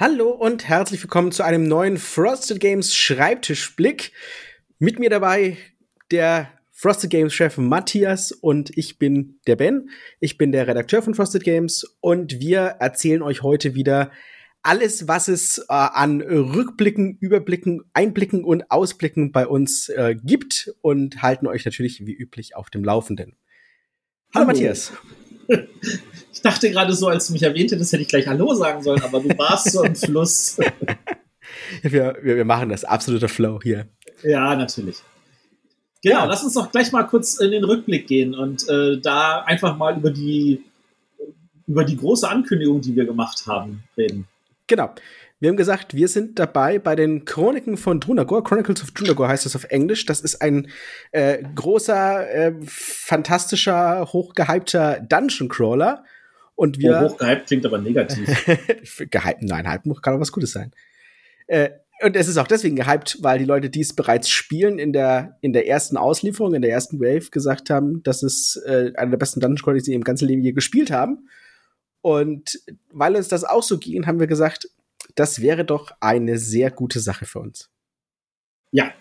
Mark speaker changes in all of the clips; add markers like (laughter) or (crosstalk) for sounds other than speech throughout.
Speaker 1: Hallo und herzlich willkommen zu einem neuen Frosted Games Schreibtischblick. Mit mir dabei der Frosted Games Chef Matthias und ich bin der Ben. Ich bin der Redakteur von Frosted Games und wir erzählen euch heute wieder alles, was es äh, an Rückblicken, Überblicken, Einblicken und Ausblicken bei uns äh, gibt und halten euch natürlich wie üblich auf dem Laufenden. Hallo, Hallo. Matthias.
Speaker 2: Ich dachte gerade so, als du mich erwähnt hättest, hätte ich gleich Hallo sagen sollen, aber du warst so im Fluss. (laughs)
Speaker 1: wir, wir, wir machen das, absoluter Flow hier.
Speaker 2: Ja, natürlich. Genau, ja. lass uns doch gleich mal kurz in den Rückblick gehen und äh, da einfach mal über die, über die große Ankündigung, die wir gemacht haben, reden.
Speaker 1: Genau. Wir haben gesagt, wir sind dabei bei den Chroniken von Drunagor. Chronicles of Drunagor heißt das auf Englisch. Das ist ein äh, großer, äh, fantastischer, hochgehypter Dungeon Crawler. Und wir.
Speaker 2: Oh, hochgehypt klingt aber negativ. (laughs)
Speaker 1: gehypt, nein, hype kann auch was Gutes sein. Äh, und es ist auch deswegen gehypt, weil die Leute, die es bereits spielen, in der, in der ersten Auslieferung, in der ersten Wave gesagt haben, dass es äh, einer der besten Dungeon Crawler, die sie im ganzen Leben je gespielt haben. Und weil uns das auch so ging, haben wir gesagt, das wäre doch eine sehr gute Sache für uns.
Speaker 2: Ja.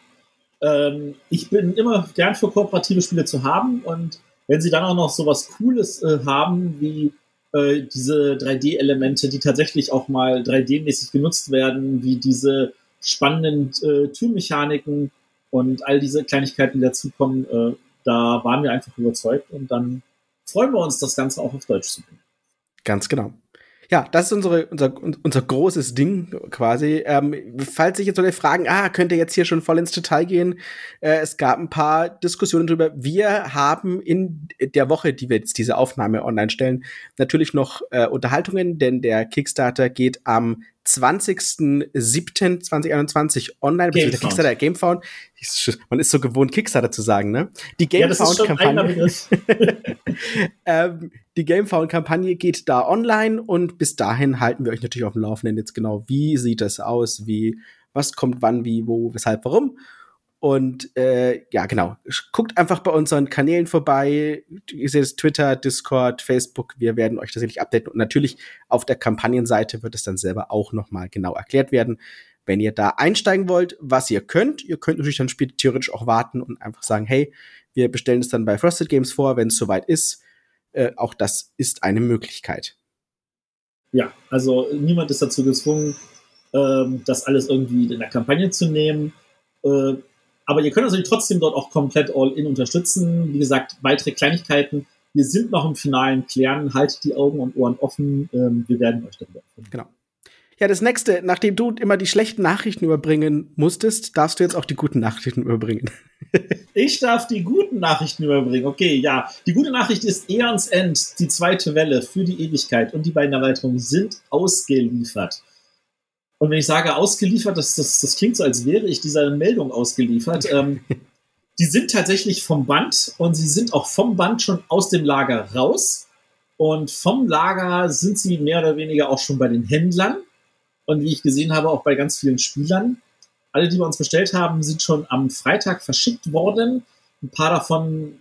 Speaker 2: Ähm, ich bin immer gern für kooperative Spiele zu haben und wenn sie dann auch noch so was Cooles äh, haben, wie äh, diese 3D-Elemente, die tatsächlich auch mal 3D-mäßig genutzt werden, wie diese spannenden äh, Türmechaniken und all diese Kleinigkeiten, die dazukommen, äh, da waren wir einfach überzeugt und dann freuen wir uns, das Ganze auch auf Deutsch zu bringen.
Speaker 1: Ganz genau. Ja, das ist unsere, unser, unser großes Ding quasi. Ähm, falls sich jetzt Leute fragen, ah, könnt ihr jetzt hier schon voll ins Detail gehen? Äh, es gab ein paar Diskussionen drüber. Wir haben in der Woche, die wir jetzt diese Aufnahme online stellen, natürlich noch äh, Unterhaltungen, denn der Kickstarter geht am 20.07.2021 online, der Kickstarter Gamefound. Man ist so gewohnt, Kickstarter zu sagen, ne? Die Gamefound-Kampagne. (laughs) (laughs) ähm, die Gamefound-Kampagne geht da online und bis dahin halten wir euch natürlich auf dem Laufenden jetzt genau, wie sieht das aus, wie, was kommt wann, wie, wo, weshalb, warum. Und äh, ja, genau. Guckt einfach bei unseren Kanälen vorbei. Ihr seht es Twitter, Discord, Facebook. Wir werden euch tatsächlich updaten. Und natürlich auf der Kampagnenseite wird es dann selber auch noch mal genau erklärt werden. Wenn ihr da einsteigen wollt, was ihr könnt, ihr könnt natürlich dann später theoretisch auch warten und einfach sagen, hey, wir bestellen es dann bei Frosted Games vor, wenn es soweit ist. Äh, auch das ist eine Möglichkeit.
Speaker 2: Ja, also niemand ist dazu gezwungen, ähm, das alles irgendwie in der Kampagne zu nehmen. Äh, aber ihr könnt natürlich trotzdem dort auch komplett all-in unterstützen. Wie gesagt, weitere Kleinigkeiten. Wir sind noch im finalen Klären. Haltet die Augen und Ohren offen. Ähm, wir werden euch darüber
Speaker 1: informieren. Genau. Ja, das nächste, nachdem du immer die schlechten Nachrichten überbringen musstest, darfst du jetzt auch die guten Nachrichten überbringen. (laughs)
Speaker 2: ich darf die guten Nachrichten überbringen. Okay, ja. Die gute Nachricht ist Eons End, die zweite Welle für die Ewigkeit und die beiden Erweiterungen sind ausgeliefert. Und wenn ich sage ausgeliefert, das, das, das klingt so, als wäre ich dieser Meldung ausgeliefert. (laughs) Ähm, die sind tatsächlich vom Band und sie sind auch vom Band schon aus dem Lager raus. Und vom Lager sind sie mehr oder weniger auch schon bei den Händlern. Und wie ich gesehen habe, auch bei ganz vielen Spielern. Alle, die wir uns bestellt haben, sind schon am Freitag verschickt worden. Ein paar davon,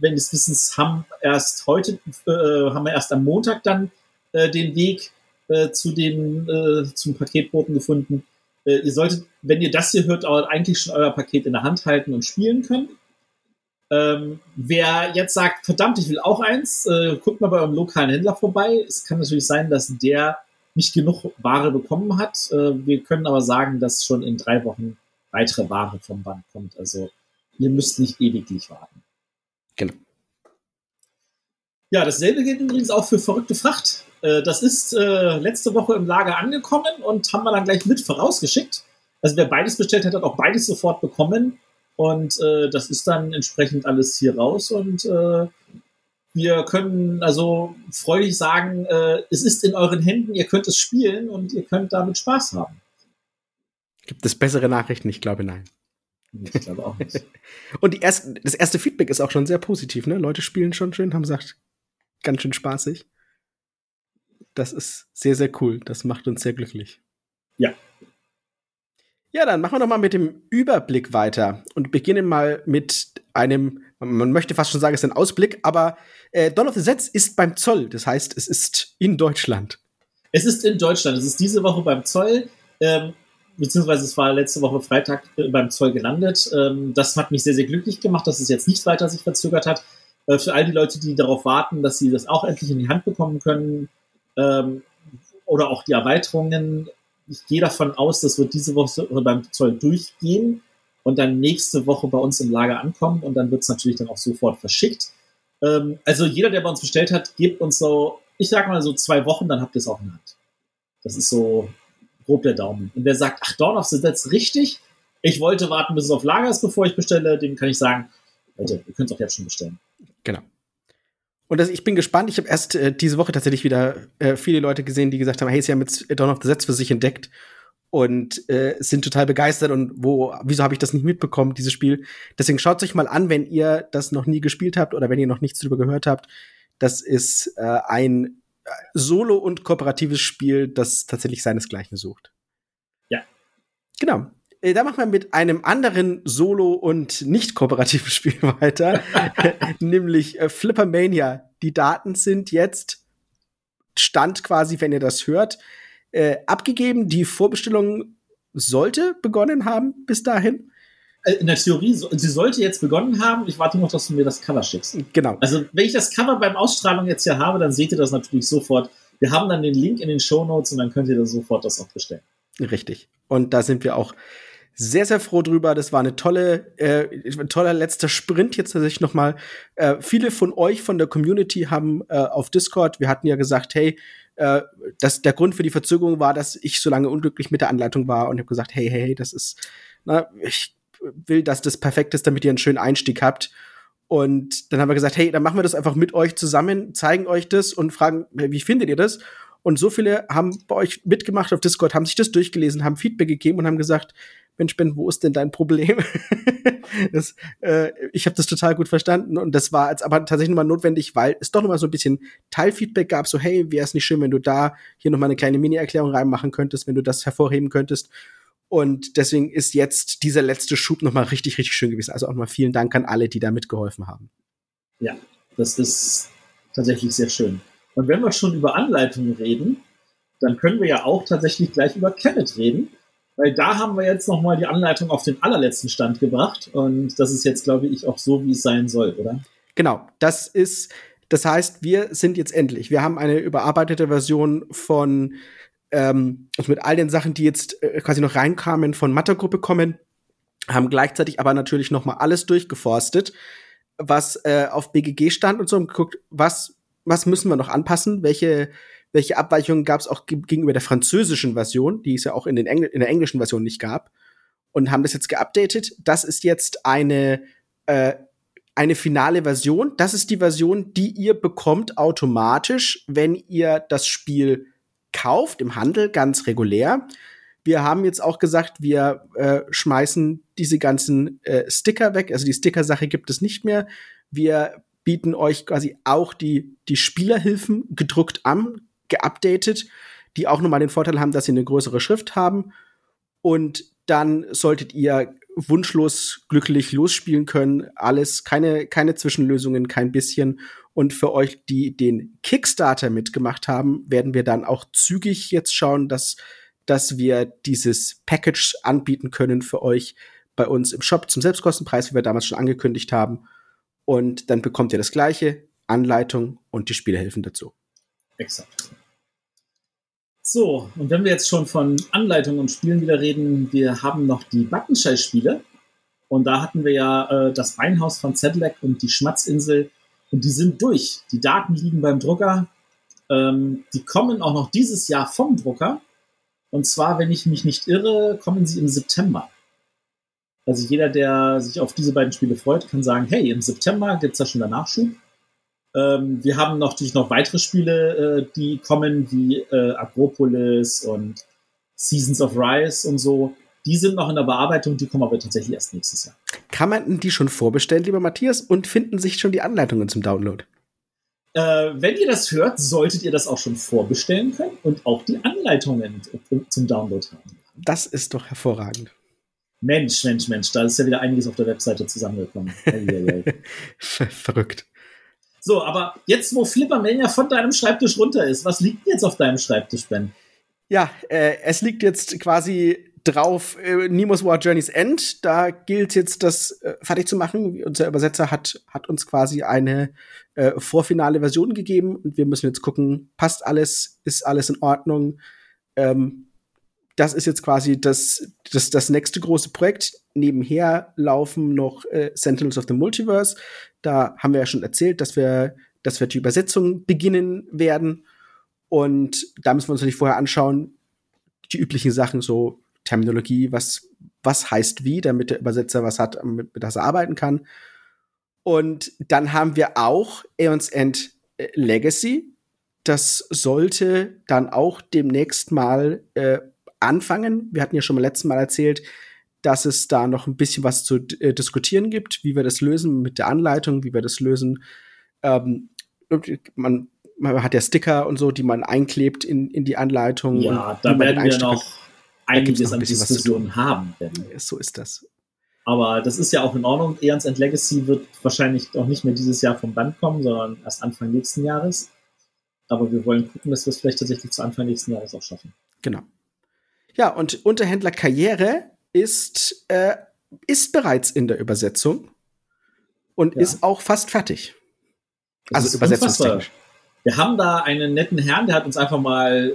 Speaker 2: wenn des Wissens, haben erst heute, äh, haben wir erst am Montag dann äh, den Weg äh, zu den, äh, zum Paketboten gefunden. Äh, ihr solltet, wenn ihr das hier hört, eigentlich schon euer Paket in der Hand halten und spielen können. Ähm, wer jetzt sagt, verdammt, ich will auch eins, äh, guckt mal bei eurem lokalen Händler vorbei. Es kann natürlich sein, dass der nicht genug Ware bekommen hat. Äh, wir können aber sagen, dass schon in drei Wochen weitere Ware vom Band kommt. Also ihr müsst nicht ewiglich warten.
Speaker 1: Genau.
Speaker 2: Ja, dasselbe gilt übrigens auch für verrückte Fracht. Äh, das ist äh, letzte Woche im Lager angekommen und haben wir dann gleich mit vorausgeschickt. Also wer beides bestellt hat, hat auch beides sofort bekommen. Und äh, das ist dann entsprechend alles hier raus. Und äh, wir können also freudig sagen, äh, es ist in euren Händen, ihr könnt es spielen und ihr könnt damit Spaß haben.
Speaker 1: Gibt es bessere Nachrichten? Ich glaube nein.
Speaker 2: Ich glaube auch nicht. (laughs)
Speaker 1: und die erste, das erste Feedback ist auch schon sehr positiv, ne? Leute spielen schon schön, haben gesagt, ganz schön spaßig. Das ist sehr, sehr cool. Das macht uns sehr glücklich.
Speaker 2: Ja.
Speaker 1: Ja, dann machen wir noch mal mit dem Überblick weiter und beginnen mal mit einem, man möchte fast schon sagen, es ist ein Ausblick, aber äh, Dawn of the Sets ist beim Zoll. Das heißt, es ist in Deutschland.
Speaker 2: Es ist in Deutschland. Es ist diese Woche beim Zoll. Ähm, beziehungsweise es war letzte Woche Freitag äh, beim Zoll gelandet. Ähm, das hat mich sehr, sehr glücklich gemacht, dass es jetzt nicht weiter sich verzögert hat. Äh, für all die Leute, die darauf warten, dass sie das auch endlich in die Hand bekommen können ähm, oder auch die Erweiterungen. Ich gehe davon aus, das wird diese Woche beim Zoll durchgehen und dann nächste Woche bei uns im Lager ankommen und dann wird es natürlich dann auch sofort verschickt. Ähm, also jeder, der bei uns bestellt hat, gebt uns so, ich sag mal so zwei Wochen, dann habt ihr es auch in der Hand. Das ist so grob der Daumen. Und wer sagt, ach, Dawn of the Dead richtig, ich wollte warten, bis es auf Lager ist, bevor ich bestelle, dem kann ich sagen, Leute, ihr könnt es auch jetzt schon bestellen.
Speaker 1: Genau. Und das, ich bin gespannt. Ich habe erst äh, diese Woche tatsächlich wieder äh, viele Leute gesehen, die gesagt haben, hey, sie haben jetzt Dawn of the Dead für sich entdeckt und äh, sind total begeistert und wo, wieso habe ich das nicht mitbekommen, dieses Spiel? Deswegen schaut euch mal an, wenn ihr das noch nie gespielt habt oder wenn ihr noch nichts darüber gehört habt. Das ist äh, ein Solo- und kooperatives Spiel, das tatsächlich seinesgleichen sucht.
Speaker 2: Ja.
Speaker 1: Genau. Äh, da machen wir mit einem anderen Solo- und nicht kooperativen (laughs) Spiel weiter, (laughs) nämlich äh, Flippermania. Die Daten sind jetzt Stand quasi, wenn ihr das hört, äh, abgegeben. Die Vorbestellung sollte begonnen haben bis dahin.
Speaker 2: Äh, in der Theorie, sie sollte jetzt begonnen haben. Ich warte noch, dass du mir das Cover schickst.
Speaker 1: Genau.
Speaker 2: Also, wenn ich das Cover beim Ausstrahlung jetzt hier habe, dann seht ihr das natürlich sofort. Wir haben dann den Link in den Show Notes und dann könnt ihr da sofort das auch bestellen.
Speaker 1: Richtig. Und da sind wir auch sehr, sehr froh drüber. Das war eine tolle, äh, ein toller letzter Sprint jetzt tatsächlich noch mal. Äh, viele von euch von der Community haben äh, auf Discord, wir hatten ja gesagt, hey, äh, dass der Grund für die Verzögerung war, dass ich so lange unglücklich mit der Anleitung war und habe gesagt, hey, hey, das ist, na, ich will, dass das perfekt ist, damit ihr einen schönen Einstieg habt. Und dann haben wir gesagt, hey, dann machen wir das einfach mit euch zusammen, zeigen euch das und fragen, wie findet ihr das? Und so viele haben bei euch mitgemacht auf Discord, haben sich das durchgelesen, haben Feedback gegeben und haben gesagt, Mensch, Ben, wo ist denn dein Problem? (laughs) das, äh, ich habe das total gut verstanden und das war jetzt aber tatsächlich nochmal notwendig, weil es doch nochmal so ein bisschen Teilfeedback gab, so hey, wäre es nicht schön, wenn du da hier nochmal eine kleine Mini-Erklärung reinmachen könntest, wenn du das hervorheben könntest. Und deswegen ist jetzt dieser letzte Schub nochmal richtig, richtig schön gewesen. Also auch mal vielen Dank an alle, die da mitgeholfen haben.
Speaker 2: Ja, das ist tatsächlich sehr schön. Und wenn wir schon über Anleitungen reden, dann können wir ja auch tatsächlich gleich über Kenneth reden, weil da haben wir jetzt nochmal die Anleitung auf den allerletzten Stand gebracht und das ist jetzt, glaube ich, auch so, wie es sein soll, oder?
Speaker 1: Genau, das ist, das heißt, wir sind jetzt endlich, wir haben eine überarbeitete Version von ähm, also mit all den Sachen, die jetzt äh, quasi noch reinkamen, von Mathe-Gruppe kommen, haben gleichzeitig aber natürlich noch mal alles durchgeforstet, was äh, auf BGG stand und so und geguckt, was was müssen wir noch anpassen, welche welche Abweichungen gab es auch gegenüber der französischen Version, die es ja auch in, den Engl in der englischen Version nicht gab, und haben das jetzt geupdatet. Das ist jetzt eine äh, eine finale Version. Das ist die Version, die ihr bekommt automatisch, wenn ihr das Spiel kauft im Handel ganz regulär. Wir haben jetzt auch gesagt, wir äh, schmeißen diese ganzen äh, Sticker weg. Also die Sticker-Sache gibt es nicht mehr. Wir bieten euch quasi auch die, die Spielerhilfen gedruckt an, geupdatet, die auch nochmal den Vorteil haben, dass sie eine größere Schrift haben. Und dann solltet ihr wunschlos glücklich losspielen können. Alles, keine, keine Zwischenlösungen, kein bisschen. Und für euch, die den Kickstarter mitgemacht haben, werden wir dann auch zügig jetzt schauen, dass, dass wir dieses Package anbieten können für euch bei uns im Shop zum Selbstkostenpreis, wie wir damals schon angekündigt haben. Und dann bekommt ihr das gleiche, Anleitung und die Spielerhilfen dazu.
Speaker 2: Exakt. So, und wenn wir jetzt schon von Anleitung und Spielen wieder reden, wir haben noch die Buttonschei-Spiele. Und da hatten wir ja äh, das Beinhaus von Zedlek und die Schmatzinsel und die sind durch. Die Daten liegen beim Drucker. Ähm, die kommen auch noch dieses Jahr vom Drucker. Und zwar, wenn ich mich nicht irre, kommen sie im September. Also jeder, der sich auf diese beiden Spiele freut, kann sagen, hey, im September gibt es da schon der Nachschub. Ähm, wir haben natürlich noch weitere Spiele, äh, die kommen, wie äh, Agropolis und Seasons of Rise und so. Die sind noch in der Bearbeitung, die kommen aber tatsächlich erst nächstes Jahr.
Speaker 1: Kann man die schon vorbestellen, lieber Matthias, und finden sich schon die Anleitungen zum Download?
Speaker 2: Äh, wenn ihr das hört, solltet ihr das auch schon vorbestellen können und auch die Anleitungen zum Download haben.
Speaker 1: Das ist doch hervorragend.
Speaker 2: Mensch, Mensch, Mensch, da ist ja wieder einiges auf der Webseite zusammengekommen. (laughs)
Speaker 1: Verrückt.
Speaker 2: So, aber jetzt, wo Flippermania von deinem Schreibtisch runter ist, was liegt jetzt auf deinem Schreibtisch, Ben?
Speaker 1: Ja, äh, es liegt jetzt quasi drauf äh, Nemo's War Journey's End. Da gilt jetzt, das äh, fertig zu machen. Unser Übersetzer hat, hat uns quasi eine äh, vorfinale Version gegeben und wir müssen jetzt gucken, passt alles, ist alles in Ordnung. Ähm, das ist jetzt quasi das, das, das nächste große Projekt. Nebenher laufen noch äh, Sentinels of the Multiverse. Da haben wir ja schon erzählt, dass wir, dass wir die Übersetzung beginnen werden. Und da müssen wir uns natürlich vorher anschauen, die üblichen Sachen, so Terminologie, was, was heißt wie, damit der Übersetzer was hat, mit das er arbeiten kann. Und dann haben wir auch Aeons End äh, Legacy. Das sollte dann auch demnächst mal äh, anfangen. Wir hatten ja schon mal letztes Mal erzählt, dass es da noch ein bisschen was zu äh, diskutieren gibt, wie wir das lösen mit der Anleitung, wie wir das lösen. Ähm, man, man, hat ja Sticker und so, die man einklebt in, in die Anleitung.
Speaker 2: Ja, da werden wir noch einiges an Diskussionen haben.
Speaker 1: So ist das.
Speaker 2: Aber das ist ja auch in Ordnung. Eons End Legacy wird wahrscheinlich auch nicht mehr dieses Jahr vom Band kommen, sondern erst Anfang nächsten Jahres. Aber wir wollen gucken, dass wir es vielleicht tatsächlich zu Anfang nächsten Jahres auch schaffen.
Speaker 1: Genau. Ja, und Unterhändler Karriere ist, äh, ist bereits in der Übersetzung und ja. ist auch fast fertig.
Speaker 2: Das also übersetzungstechnisch. Wir haben da einen netten Herrn, der hat uns einfach mal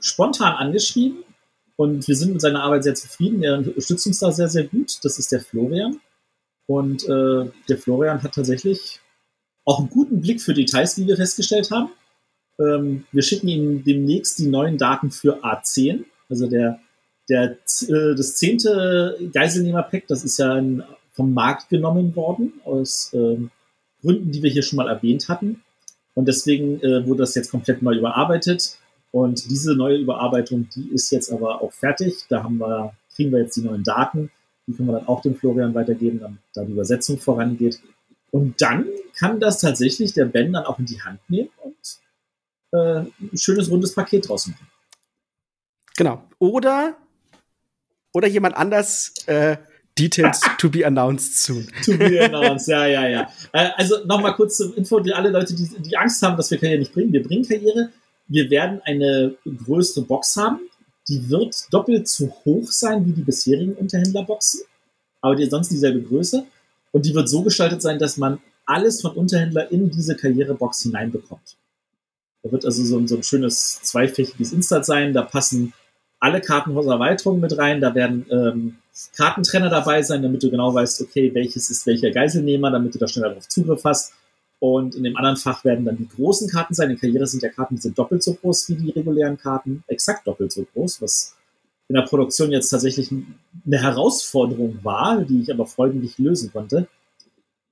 Speaker 2: spontan angeschrieben und wir sind mit seiner Arbeit sehr zufrieden. Er unterstützt uns da sehr, sehr gut. Das ist der Florian. Und äh, der Florian hat tatsächlich auch einen guten Blick für Details, wie wir festgestellt haben. Ähm, wir schicken ihm demnächst die neuen Daten für A10. Also der, der, äh, das zehnte Geiselnehmer-Pack, das ist ja vom Markt genommen worden, aus äh, Gründen, die wir hier schon mal erwähnt hatten. Und deswegen äh, wurde das jetzt komplett neu überarbeitet. Und diese neue Überarbeitung, die ist jetzt aber auch fertig. Da haben wir, kriegen wir jetzt die neuen Daten. Die können wir dann auch dem Florian weitergeben, damit da die Übersetzung vorangeht. Und dann kann das tatsächlich der Ben dann auch in die Hand nehmen und äh, ein schönes rundes Paket draus machen.
Speaker 1: Genau. Oder, oder jemand anders äh, Details (laughs) to be announced soon.
Speaker 2: to be announced, ja, ja, ja. Äh, also nochmal kurz zur Info, die alle Leute, die, die Angst haben, dass wir Karriere nicht bringen. Wir bringen Karriere, wir werden eine größere Box haben. Die wird doppelt so hoch sein wie die bisherigen Unterhändlerboxen, aber die sonst dieselbe Größe. Und die wird so gestaltet sein, dass man alles von Unterhändler in diese Karrierebox hineinbekommt. Da wird also so ein, so ein schönes zweifächiges Instat sein. Da passen alle Kartenhauserweiterungen mit rein. Da werden ähm, Kartentrenner dabei sein, damit du genau weißt, okay, welches ist welcher Geiselnehmer, damit du da schneller darauf Zugriff hast. Und in dem anderen Fach werden dann die großen Karten sein. In Karriere sind ja Karten, die sind doppelt so groß wie die regulären Karten, exakt doppelt so groß, was in der Produktion jetzt tatsächlich eine Herausforderung war, die ich aber freundlich lösen konnte.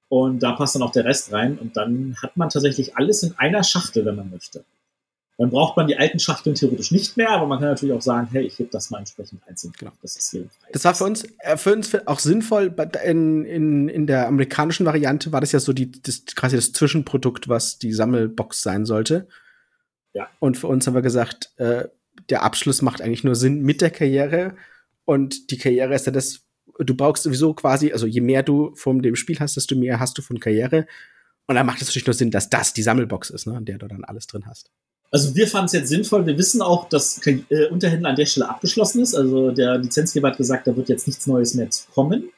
Speaker 2: Und da passt dann auch der Rest rein. Und dann hat man tatsächlich alles in einer Schachtel, wenn man möchte. Dann braucht man die alten Schachteln theoretisch nicht mehr, aber man kann natürlich auch sagen, hey, ich heb das mal entsprechend einzeln.
Speaker 1: Genau. Das ist hier Das war für uns, äh, für uns auch sinnvoll. In, in, in der amerikanischen Variante war das ja so die, das, quasi das Zwischenprodukt, was die Sammelbox sein sollte. Ja. Und für uns haben wir gesagt, äh, der Abschluss macht eigentlich nur Sinn mit der Karriere. Und die Karriere ist ja das, du brauchst sowieso quasi, also je mehr du von dem Spiel hast, desto mehr hast du von Karriere. Und dann macht es natürlich nur Sinn, dass das die Sammelbox ist, ne, an der du dann alles drin hast.
Speaker 2: Also wir fanden es jetzt sinnvoll. Wir wissen auch, dass äh, Unterhändler an der Stelle abgeschlossen ist. Also der Lizenzgeber hat gesagt, da wird jetzt nichts Neues mehr kommen.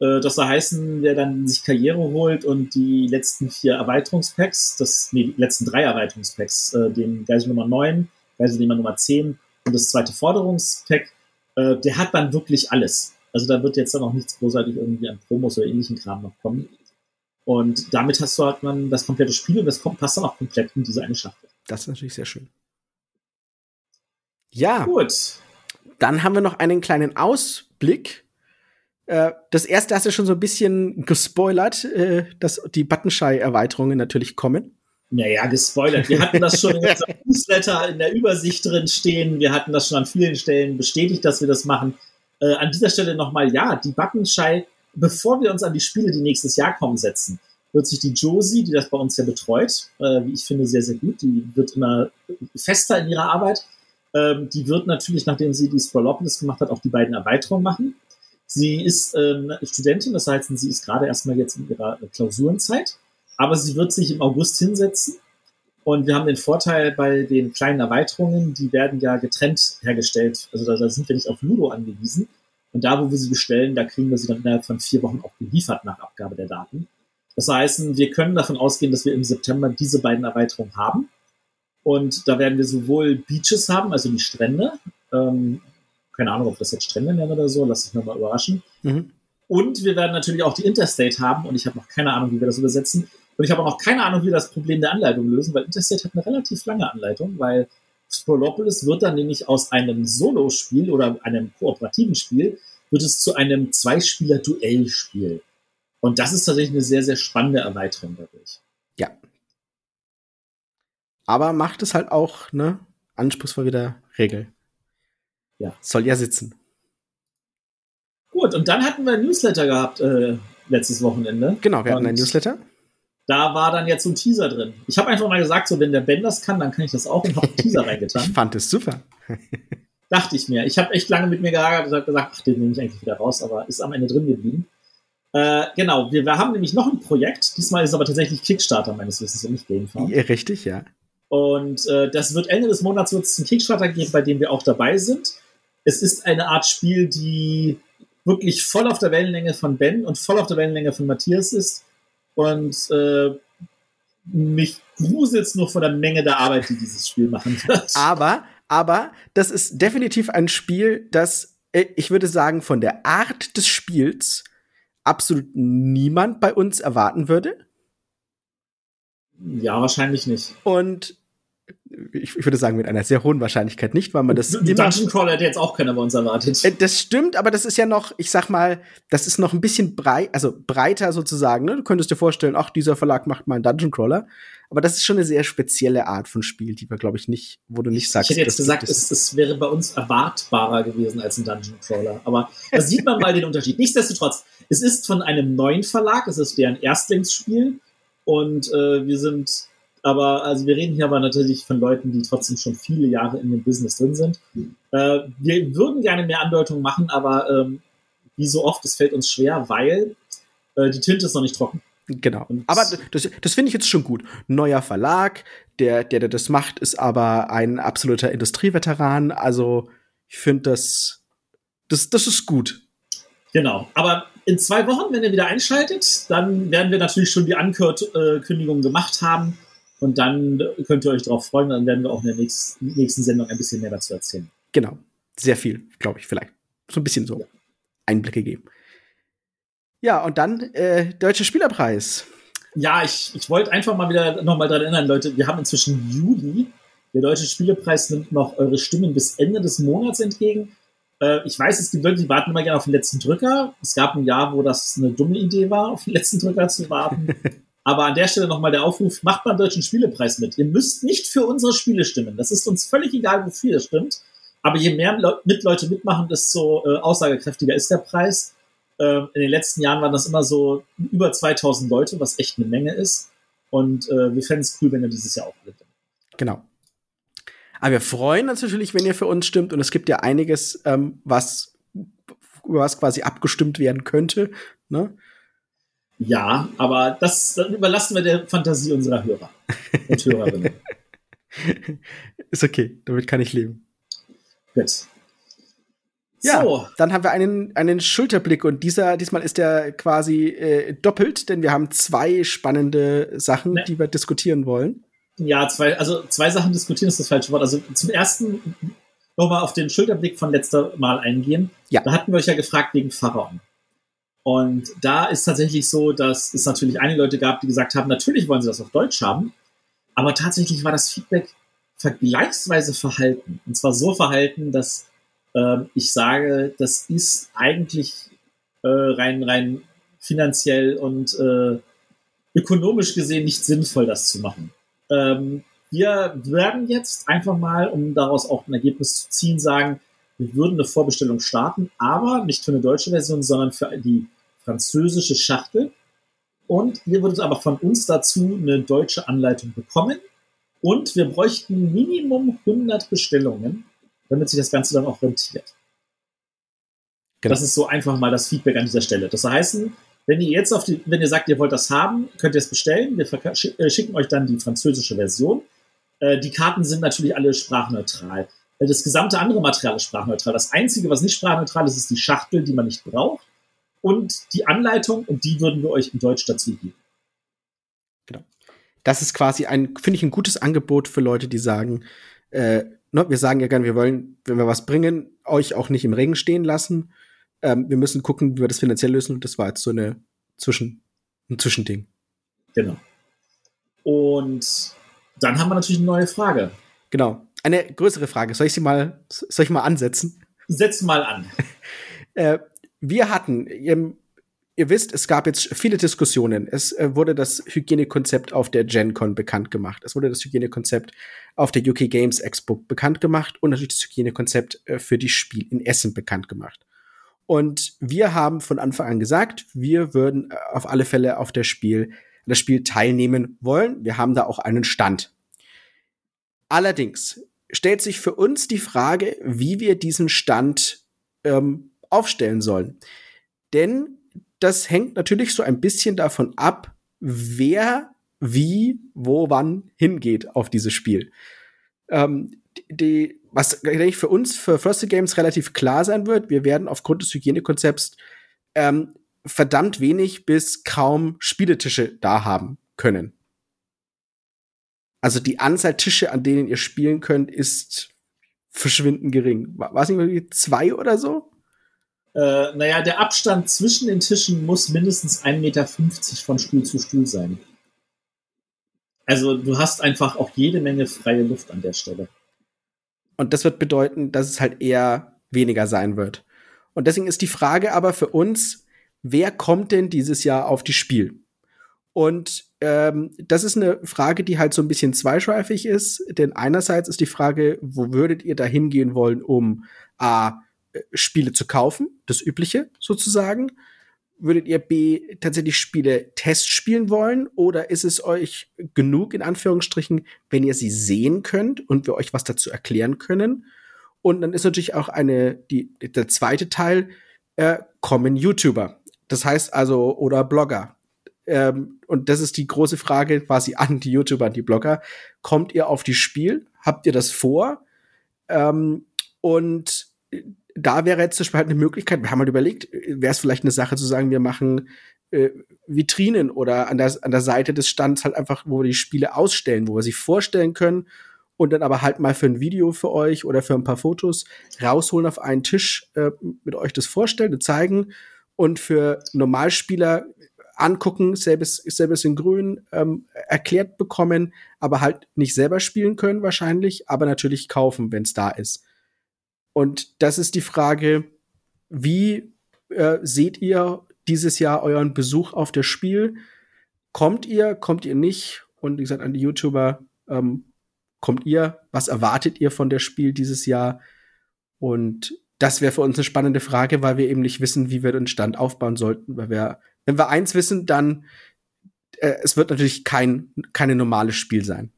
Speaker 2: Äh, das soll heißen, wer dann sich Karriere holt und die letzten vier Erweiterungspacks, das, nee, die letzten drei Erweiterungspacks, äh, den Geisel Nummer 9, Geisel Nummer 10 und das zweite Forderungspack, äh, der hat dann wirklich alles. Also da wird jetzt dann auch nichts großartig irgendwie an Promos oder ähnlichen Kram noch kommen. Und damit hast du halt man das komplette Spiel und das kommt, passt dann auch komplett in diese eine Schachtel.
Speaker 1: Das ist natürlich sehr schön. Ja. Gut. Dann haben wir noch einen kleinen Ausblick. Äh, das erste hast du schon so ein bisschen gespoilert, äh, dass die Buttonshy-Erweiterungen natürlich kommen.
Speaker 2: Naja, gespoilert. Wir hatten das schon in (laughs) unserem Newsletter in der Übersicht drin stehen. Wir hatten das schon an vielen Stellen bestätigt, dass wir das machen. Äh, an dieser Stelle nochmal, ja, die Buttonshy, bevor wir uns an die Spiele, die nächstes Jahr kommen, setzen, wird sich die Josie, die das bei uns ja betreut, äh, wie ich finde, sehr, sehr gut, die wird immer fester in ihrer Arbeit. Ähm, die wird natürlich, nachdem sie die Sprawlopolis gemacht hat, auch die beiden Erweiterungen machen. Sie ist ähm, Studentin, das heißt, sie ist gerade erstmal jetzt in ihrer Klausurenzeit. aber sie wird sich im August hinsetzen. Und wir haben den Vorteil bei den kleinen Erweiterungen, die werden ja getrennt hergestellt. Also da, da sind wir nicht auf Ludo angewiesen. Und da, wo wir sie bestellen, da kriegen wir sie dann innerhalb von vier Wochen auch geliefert nach Abgabe der Daten. Das heißt, wir können davon ausgehen, dass wir im September diese beiden Erweiterungen haben. Und da werden wir sowohl Beaches haben, also die Strände. Ähm, keine Ahnung, ob das jetzt Strände nennen oder so, lass dich nochmal überraschen. Mhm. Und wir werden natürlich auch die Interstate haben und ich habe noch keine Ahnung, wie wir das übersetzen. Und ich habe auch noch keine Ahnung, wie wir das Problem der Anleitung lösen, weil Interstate hat eine relativ lange Anleitung, weil Sporopolis wird dann nämlich aus einem Solo-Spiel oder einem kooperativen Spiel, wird es zu einem Zweispieler-Duell-Spiel. Und das ist tatsächlich eine sehr, sehr spannende Erweiterung dadurch.
Speaker 1: Ja. Aber macht es halt auch, ne, anspruchsvoll wieder Regel. Ja. Soll ja sitzen.
Speaker 2: Gut, und dann hatten wir ein Newsletter gehabt äh, letztes Wochenende.
Speaker 1: Genau, wir hatten ein Newsletter.
Speaker 2: Da war dann jetzt so ein Teaser drin. Ich habe einfach mal gesagt, so wenn der Ben das kann, dann kann ich das auch und habe einen Teaser reingetan.
Speaker 1: Ich fand es super. (laughs)
Speaker 2: Dachte ich mir. Ich habe echt lange mit mir geärgert und habe gesagt, ach, den nehme ich eigentlich wieder raus, aber ist am Ende drin geblieben. Äh, genau, wir, wir, haben nämlich noch ein Projekt. Diesmal ist es aber tatsächlich Kickstarter meines Wissens und nicht Gamefarm.
Speaker 1: Ja, richtig, ja.
Speaker 2: Und äh, das wird Ende des Monats wird es einen Kickstarter geben, bei dem wir auch dabei sind. Es ist eine Art Spiel, die wirklich voll auf der Wellenlänge von Ben und voll auf der Wellenlänge von Matthias ist. Und äh, mich gruselt nur vor der Menge der Arbeit, die dieses Spiel machen wird.
Speaker 1: Aber, aber das ist definitiv ein Spiel, das, äh, ich würde sagen, von der Art des Spiels absolut niemand bei uns erwarten würde.
Speaker 2: Ja, wahrscheinlich nicht.
Speaker 1: Und ich, ich, würde sagen, mit einer sehr hohen Wahrscheinlichkeit nicht, weil man das
Speaker 2: immer. Dungeon Crawler hätte jetzt auch keiner bei uns erwartet.
Speaker 1: Äh, das stimmt, aber das ist ja noch, ich sag mal, das ist noch ein bisschen breit, also breiter sozusagen. Ne? Du könntest dir vorstellen, ach, dieser Verlag macht mal einen Dungeon Crawler. Aber das ist schon eine sehr spezielle Art von Spiel, die wir, glaube ich, nicht, wo du nicht sagst.
Speaker 2: Ich hätte jetzt gesagt, es, es, wäre bei uns erwartbarer gewesen als ein Dungeon Crawler. Aber da sieht man mal den Unterschied. Nichtsdestotrotz, es ist von einem neuen Verlag, es ist deren Erstlingsspiel. Und äh, wir sind aber also wir reden hier aber natürlich von Leuten, die trotzdem schon viele Jahre in dem Business drin sind. Äh, wir würden gerne mehr Andeutungen machen, aber ähm, wie so oft, es fällt uns schwer, weil äh, die Tinte ist noch nicht trocken.
Speaker 1: Genau. Und aber das, das finde ich jetzt schon gut. Neuer Verlag, der, der, der das macht, ist aber ein absoluter Industrieveteran. Also ich finde das, das, das ist gut.
Speaker 2: Genau. Aber in zwei Wochen, wenn ihr wieder einschaltet, dann werden wir natürlich schon die Ankündigung gemacht haben. Und dann könnt ihr euch darauf freuen, dann werden wir auch in der nächsten, nächsten Sendung ein bisschen mehr dazu erzählen.
Speaker 1: Genau. Sehr viel, glaube ich, vielleicht. So ein bisschen so ja. Einblicke geben. Ja, und dann äh, Deutscher Spielerpreis.
Speaker 2: Ja, ich, ich wollte einfach mal wieder nochmal daran erinnern, Leute, wir haben inzwischen Juli. Der Deutsche Spielepreis nimmt noch eure Stimmen bis Ende des Monats entgegen. Äh, ich weiß, es gibt Leute, die warten immer gerne auf den letzten Drücker. Es gab ein Jahr, wo das eine dumme Idee war, auf den letzten Drücker zu warten. (laughs) Aber an der Stelle nochmal der Aufruf, macht beim Deutschen Spielepreis mit. Ihr müsst nicht für unsere Spiele stimmen. Das ist uns völlig egal, wofür ihr stimmt. Aber je mehr Le mit Leute mitmachen, desto äh, aussagekräftiger ist der Preis. Äh, in den letzten Jahren waren das immer so über 2000 Leute, was echt eine Menge ist. Und äh, wir fänden es cool, wenn ihr dieses Jahr auch gewinnt.
Speaker 1: Genau. Aber wir freuen uns natürlich, wenn ihr für uns stimmt. Und es gibt ja einiges, ähm, was, über was quasi abgestimmt werden könnte. Ne?
Speaker 2: Ja, aber das überlassen wir der Fantasie unserer Hörer und Hörerinnen. (laughs)
Speaker 1: Ist okay, damit kann ich leben.
Speaker 2: Gut.
Speaker 1: Ja, so. dann haben wir einen, einen Schulterblick und dieser, diesmal ist der quasi äh, doppelt, denn wir haben zwei spannende Sachen, ne. die wir diskutieren wollen.
Speaker 2: Ja, zwei, also zwei Sachen diskutieren ist das falsche Wort. Also zum ersten nochmal auf den Schulterblick von letzter Mal eingehen. Ja. Da hatten wir euch ja gefragt wegen Pharaon. Und da ist tatsächlich so, dass es natürlich einige Leute gab, die gesagt haben, natürlich wollen sie das auf Deutsch haben, aber tatsächlich war das Feedback vergleichsweise verhalten. Und zwar so verhalten, dass äh, ich sage, das ist eigentlich äh, rein, rein finanziell und äh, ökonomisch gesehen nicht sinnvoll, das zu machen. Ähm, wir werden jetzt einfach mal, um daraus auch ein Ergebnis zu ziehen, sagen, wir würden eine Vorbestellung starten, aber nicht für eine deutsche Version, sondern für die französische Schachtel. Und ihr würdet aber von uns dazu eine deutsche Anleitung bekommen. Und wir bräuchten Minimum 100 Bestellungen, damit sich das Ganze dann auch rentiert. Genau. Das ist so einfach mal das Feedback an dieser Stelle. Das heißt, Wenn ihr jetzt auf die, wenn ihr sagt, ihr wollt das haben, könnt ihr es bestellen. Wir äh, schicken euch dann die französische Version. Äh, die Karten sind natürlich alle sprachneutral. Äh, das gesamte andere Material ist sprachneutral. Das Einzige, was nicht sprachneutral ist, ist die Schachtel, die man nicht braucht. Und die Anleitung, und die würden wir euch in Deutsch dazu geben.
Speaker 1: Genau. Das ist quasi ein, finde ich, ein gutes Angebot für Leute, die sagen, äh, ne, wir sagen ja gerne, wir wollen, wenn wir was bringen, euch auch nicht im Regen stehen lassen. Ähm, wir müssen gucken, wie wir das finanziell lösen. Und das war jetzt so eine Zwischen, ein Zwischending.
Speaker 2: Genau. Und dann haben wir natürlich eine neue Frage.
Speaker 1: Genau. Eine größere Frage. Soll ich sie mal, soll ich mal ansetzen?
Speaker 2: Setz mal an. (laughs)
Speaker 1: äh, wir hatten, ihr, ihr, wisst, es gab jetzt viele Diskussionen. Es äh, wurde das Hygienekonzept auf der GenCon bekannt gemacht. Es wurde das Hygienekonzept auf der UK Games Expo bekannt gemacht und natürlich das Hygienekonzept äh, für die Spiel in Essen bekannt gemacht. Und wir haben von Anfang an gesagt, wir würden äh, auf alle Fälle auf der Spiel, das Spiel teilnehmen wollen. Wir haben da auch einen Stand. Allerdings stellt sich für uns die Frage, wie wir diesen Stand ähm, aufstellen sollen. Denn das hängt natürlich so ein bisschen davon ab, wer wie, wo, wann hingeht auf dieses Spiel. Ähm, die, was denke ich für uns, für Frosty Games relativ klar sein wird, wir werden aufgrund des Hygienekonzepts ähm, verdammt wenig bis kaum Spieletische da haben können. Also die Anzahl Tische, an denen ihr spielen könnt, ist verschwindend gering. War es nicht irgendwie zwei oder so?
Speaker 2: Äh, naja, der Abstand zwischen den Tischen muss mindestens 1,50 Meter von Stuhl zu Stuhl sein. Also du hast einfach auch jede Menge freie Luft an der Stelle.
Speaker 1: Und das wird bedeuten, dass es halt eher weniger sein wird. Und deswegen ist die Frage aber für uns, wer kommt denn dieses Jahr auf die Spiel? Und ähm, das ist eine Frage, die halt so ein bisschen zweischweifig ist, denn einerseits ist die Frage, wo würdet ihr da hingehen wollen, um A, Spiele zu kaufen, das Übliche sozusagen, würdet ihr B tatsächlich Spiele Test spielen wollen oder ist es euch genug in Anführungsstrichen, wenn ihr sie sehen könnt und wir euch was dazu erklären können? Und dann ist natürlich auch eine die der zweite Teil äh, kommen YouTuber, das heißt also oder Blogger. Ähm, und das ist die große Frage quasi an die YouTuber, an die Blogger. Kommt ihr auf die Spiel? Habt ihr das vor? Ähm, und da wäre jetzt zum Beispiel halt eine Möglichkeit, wir haben halt überlegt, wäre es vielleicht eine Sache zu sagen, wir machen äh, Vitrinen oder an der, an der Seite des Stands halt einfach, wo wir die Spiele ausstellen, wo wir sie vorstellen können und dann aber halt mal für ein Video für euch oder für ein paar Fotos rausholen auf einen Tisch, äh, mit euch das vorstellen, und zeigen und für Normalspieler angucken, selbes, selbes in grün, ähm, erklärt bekommen, aber halt nicht selber spielen können wahrscheinlich, aber natürlich kaufen, wenn es da ist. Und das ist die Frage, wie äh, seht ihr dieses Jahr euren Besuch auf das Spiel? Kommt ihr, kommt ihr nicht? Und wie gesagt, an die YouTuber, ähm, kommt ihr? Was erwartet ihr von der Spiel dieses Jahr? Und das wäre für uns eine spannende Frage, weil wir eben nicht wissen, wie wir den Stand aufbauen sollten. Weil wir, wenn wir eins wissen, dann äh, es wird natürlich kein keine normales Spiel sein.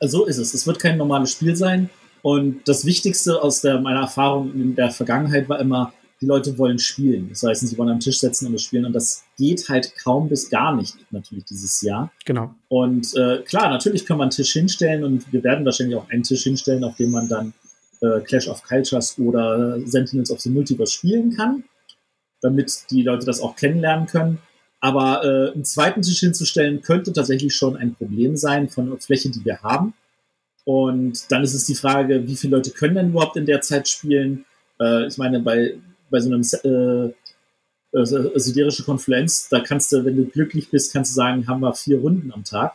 Speaker 2: So ist es. Es wird kein normales Spiel sein. Und das Wichtigste aus der, meiner Erfahrung in der Vergangenheit war immer, die Leute wollen spielen. Das heißt, sie wollen am Tisch setzen und das spielen. Und das geht halt kaum bis gar nicht natürlich dieses Jahr.
Speaker 1: Genau.
Speaker 2: Und äh, klar, natürlich kann man einen Tisch hinstellen und wir werden wahrscheinlich auch einen Tisch hinstellen, auf dem man dann äh, Clash of Cultures oder Sentinels of the Multiverse spielen kann, damit die Leute das auch kennenlernen können. Aber äh, einen zweiten Tisch hinzustellen könnte tatsächlich schon ein Problem sein von der Fläche, die wir haben. Und dann ist es die Frage, wie viele Leute können denn überhaupt in der Zeit spielen? Äh, ich meine, bei, bei so einem äh, äh, siderische Konfluenz, da kannst du, wenn du glücklich bist, kannst du sagen, haben wir vier Runden am Tag.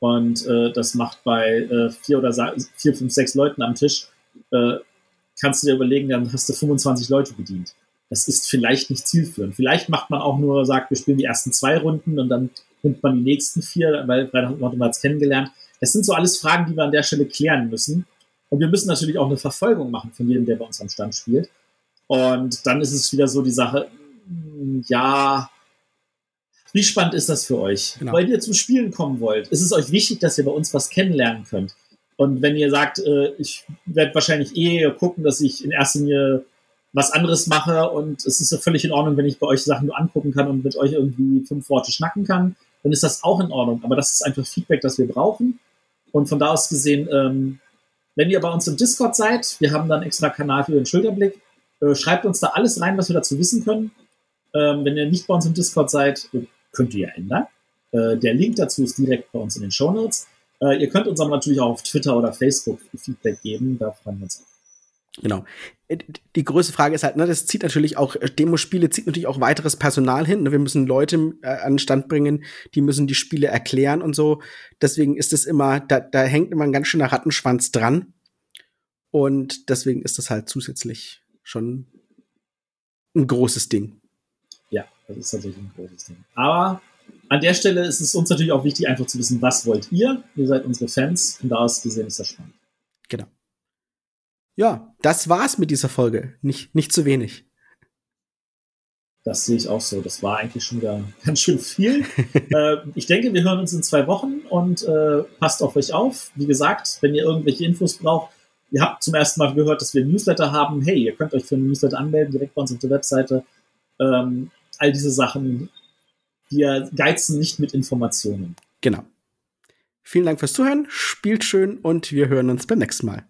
Speaker 2: Und äh, das macht bei äh, vier oder vier, fünf, sechs Leuten am Tisch, äh, kannst du dir überlegen, dann hast du 25 Leute bedient. Das ist vielleicht nicht zielführend. Vielleicht macht man auch nur, sagt, wir spielen die ersten zwei Runden und dann nimmt man die nächsten vier, weil, weil man hat es kennengelernt. Das sind so alles Fragen, die wir an der Stelle klären müssen. Und wir müssen natürlich auch eine Verfolgung machen von jedem, der bei uns am Stand spielt. Und dann ist es wieder so die Sache, hm, ja, wie spannend ist das für euch? Genau. Weil ihr zum Spielen kommen wollt. Ist es euch wichtig, dass ihr bei uns was kennenlernen könnt? Und wenn ihr sagt, äh, ich werde wahrscheinlich eh gucken, dass ich in erster Linie was anderes mache und es ist ja völlig in Ordnung, wenn ich bei euch Sachen nur angucken kann und mit euch irgendwie fünf Worte schnacken kann, dann ist das auch in Ordnung. Aber das ist einfach Feedback, das wir brauchen. Und von da aus gesehen, ähm, wenn ihr bei uns im Discord seid, wir haben dann extra Kanal für den Schulterblick, äh, schreibt uns da alles rein, was wir dazu wissen können. Ähm, wenn ihr nicht bei uns im Discord seid, könnt ihr ja ändern. Äh, der Link dazu ist direkt bei uns in den Show Notes. Äh, ihr könnt uns aber natürlich auch auf Twitter oder Facebook Feedback geben, da freuen wir uns auch.
Speaker 1: Genau. Äh, die größte Frage ist halt, ne, das zieht natürlich auch, äh, Demospiele zieht natürlich auch weiteres Personal hin. Ne? Wir müssen Leute äh, an den Stand bringen, die müssen die Spiele erklären und so. Deswegen ist es immer, da, da hängt immer ein ganz schöner Rattenschwanz dran. Und deswegen ist das halt zusätzlich schon ein großes Ding.
Speaker 2: Ja, das ist tatsächlich ein großes Ding. Aber an der Stelle ist es uns natürlich auch wichtig, einfach zu wissen, was wollt ihr? Ihr seid unsere Fans. Von da aus gesehen ist das spannend.
Speaker 1: Genau. Ja, das war's mit dieser Folge. Nicht, nicht zu wenig.
Speaker 2: Das sehe ich auch so. Das war eigentlich schon wieder (laughs) ganz schön viel. (laughs) äh, ich denke, wir hören uns in zwei Wochen und äh, passt auf euch auf. Wie gesagt, wenn ihr irgendwelche Infos braucht, ihr habt zum ersten Mal gehört, dass wir ein Newsletter haben. Hey, ihr könnt euch für einen Newsletter anmelden, direkt bei uns auf der Webseite. Ähm, all diese Sachen. Wir geizen nicht mit Informationen.
Speaker 1: Genau. Vielen Dank fürs Zuhören, spielt schön und wir hören uns beim nächsten Mal.